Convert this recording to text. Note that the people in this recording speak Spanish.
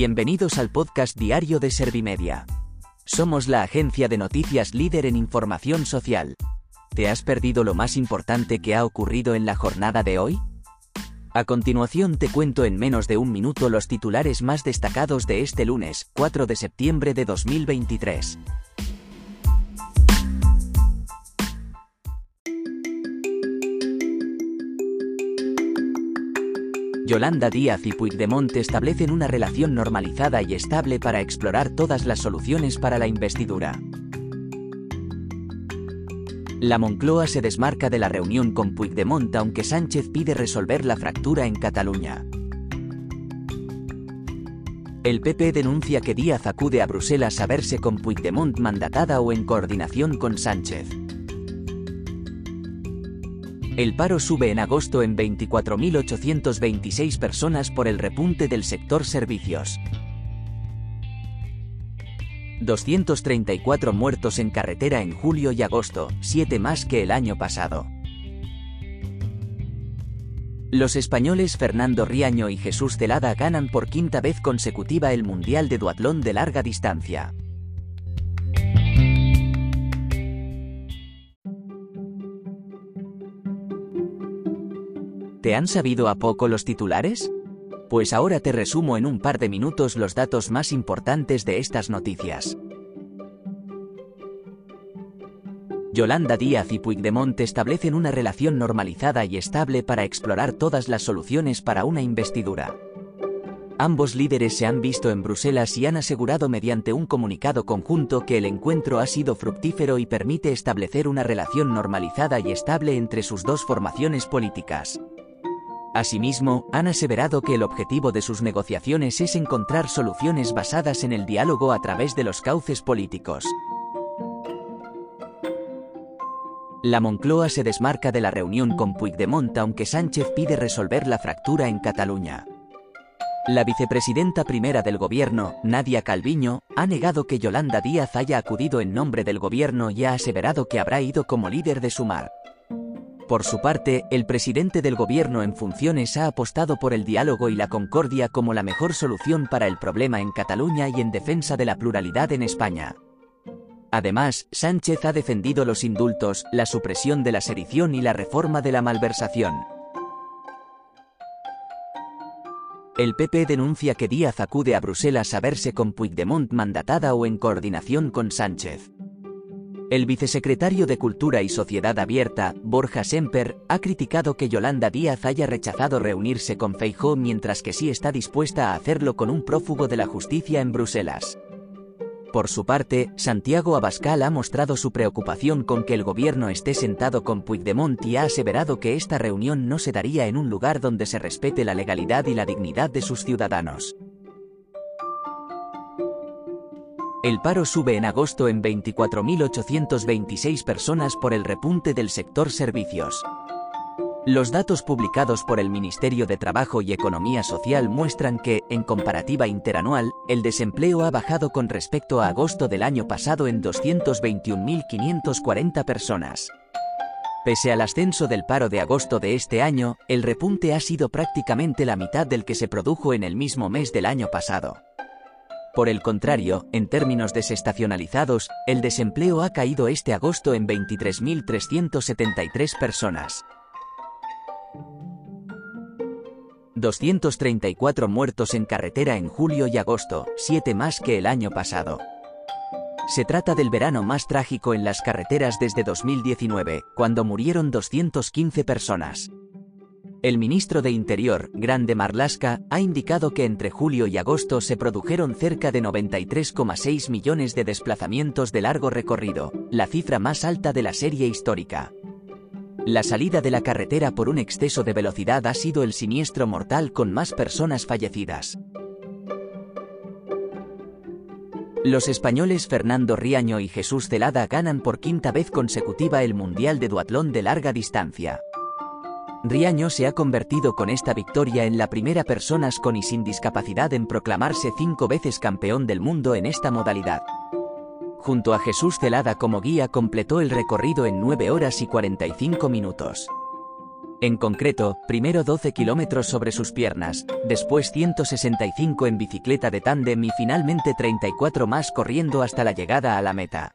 Bienvenidos al podcast diario de Servimedia. Somos la agencia de noticias líder en información social. ¿Te has perdido lo más importante que ha ocurrido en la jornada de hoy? A continuación te cuento en menos de un minuto los titulares más destacados de este lunes, 4 de septiembre de 2023. Yolanda Díaz y Puigdemont establecen una relación normalizada y estable para explorar todas las soluciones para la investidura. La Moncloa se desmarca de la reunión con Puigdemont aunque Sánchez pide resolver la fractura en Cataluña. El PP denuncia que Díaz acude a Bruselas a verse con Puigdemont mandatada o en coordinación con Sánchez. El paro sube en agosto en 24.826 personas por el repunte del sector servicios. 234 muertos en carretera en julio y agosto, 7 más que el año pasado. Los españoles Fernando Riaño y Jesús Celada ganan por quinta vez consecutiva el Mundial de Duatlón de larga distancia. ¿Te han sabido a poco los titulares? Pues ahora te resumo en un par de minutos los datos más importantes de estas noticias. Yolanda Díaz y Puigdemont establecen una relación normalizada y estable para explorar todas las soluciones para una investidura. Ambos líderes se han visto en Bruselas y han asegurado mediante un comunicado conjunto que el encuentro ha sido fructífero y permite establecer una relación normalizada y estable entre sus dos formaciones políticas. Asimismo, han aseverado que el objetivo de sus negociaciones es encontrar soluciones basadas en el diálogo a través de los cauces políticos. La Moncloa se desmarca de la reunión con Puigdemont aunque Sánchez pide resolver la fractura en Cataluña. La vicepresidenta primera del gobierno, Nadia Calviño, ha negado que Yolanda Díaz haya acudido en nombre del gobierno y ha aseverado que habrá ido como líder de Sumar. Por su parte, el presidente del gobierno en funciones ha apostado por el diálogo y la concordia como la mejor solución para el problema en Cataluña y en defensa de la pluralidad en España. Además, Sánchez ha defendido los indultos, la supresión de la sedición y la reforma de la malversación. El PP denuncia que Díaz acude a Bruselas a verse con Puigdemont mandatada o en coordinación con Sánchez. El vicesecretario de Cultura y Sociedad Abierta, Borja Semper, ha criticado que Yolanda Díaz haya rechazado reunirse con Feijóo mientras que sí está dispuesta a hacerlo con un prófugo de la justicia en Bruselas. Por su parte, Santiago Abascal ha mostrado su preocupación con que el gobierno esté sentado con Puigdemont y ha aseverado que esta reunión no se daría en un lugar donde se respete la legalidad y la dignidad de sus ciudadanos. El paro sube en agosto en 24.826 personas por el repunte del sector servicios. Los datos publicados por el Ministerio de Trabajo y Economía Social muestran que, en comparativa interanual, el desempleo ha bajado con respecto a agosto del año pasado en 221.540 personas. Pese al ascenso del paro de agosto de este año, el repunte ha sido prácticamente la mitad del que se produjo en el mismo mes del año pasado. Por el contrario, en términos desestacionalizados, el desempleo ha caído este agosto en 23.373 personas. 234 muertos en carretera en julio y agosto, 7 más que el año pasado. Se trata del verano más trágico en las carreteras desde 2019, cuando murieron 215 personas. El ministro de Interior, Grande Marlaska, ha indicado que entre julio y agosto se produjeron cerca de 93,6 millones de desplazamientos de largo recorrido, la cifra más alta de la serie histórica. La salida de la carretera por un exceso de velocidad ha sido el siniestro mortal con más personas fallecidas. Los españoles Fernando Riaño y Jesús Celada ganan por quinta vez consecutiva el Mundial de Duatlón de larga distancia. Riaño se ha convertido con esta victoria en la primera persona con y sin discapacidad en proclamarse cinco veces campeón del mundo en esta modalidad. Junto a Jesús Celada como guía completó el recorrido en 9 horas y 45 minutos. En concreto, primero 12 kilómetros sobre sus piernas, después 165 en bicicleta de tándem y finalmente 34 más corriendo hasta la llegada a la meta.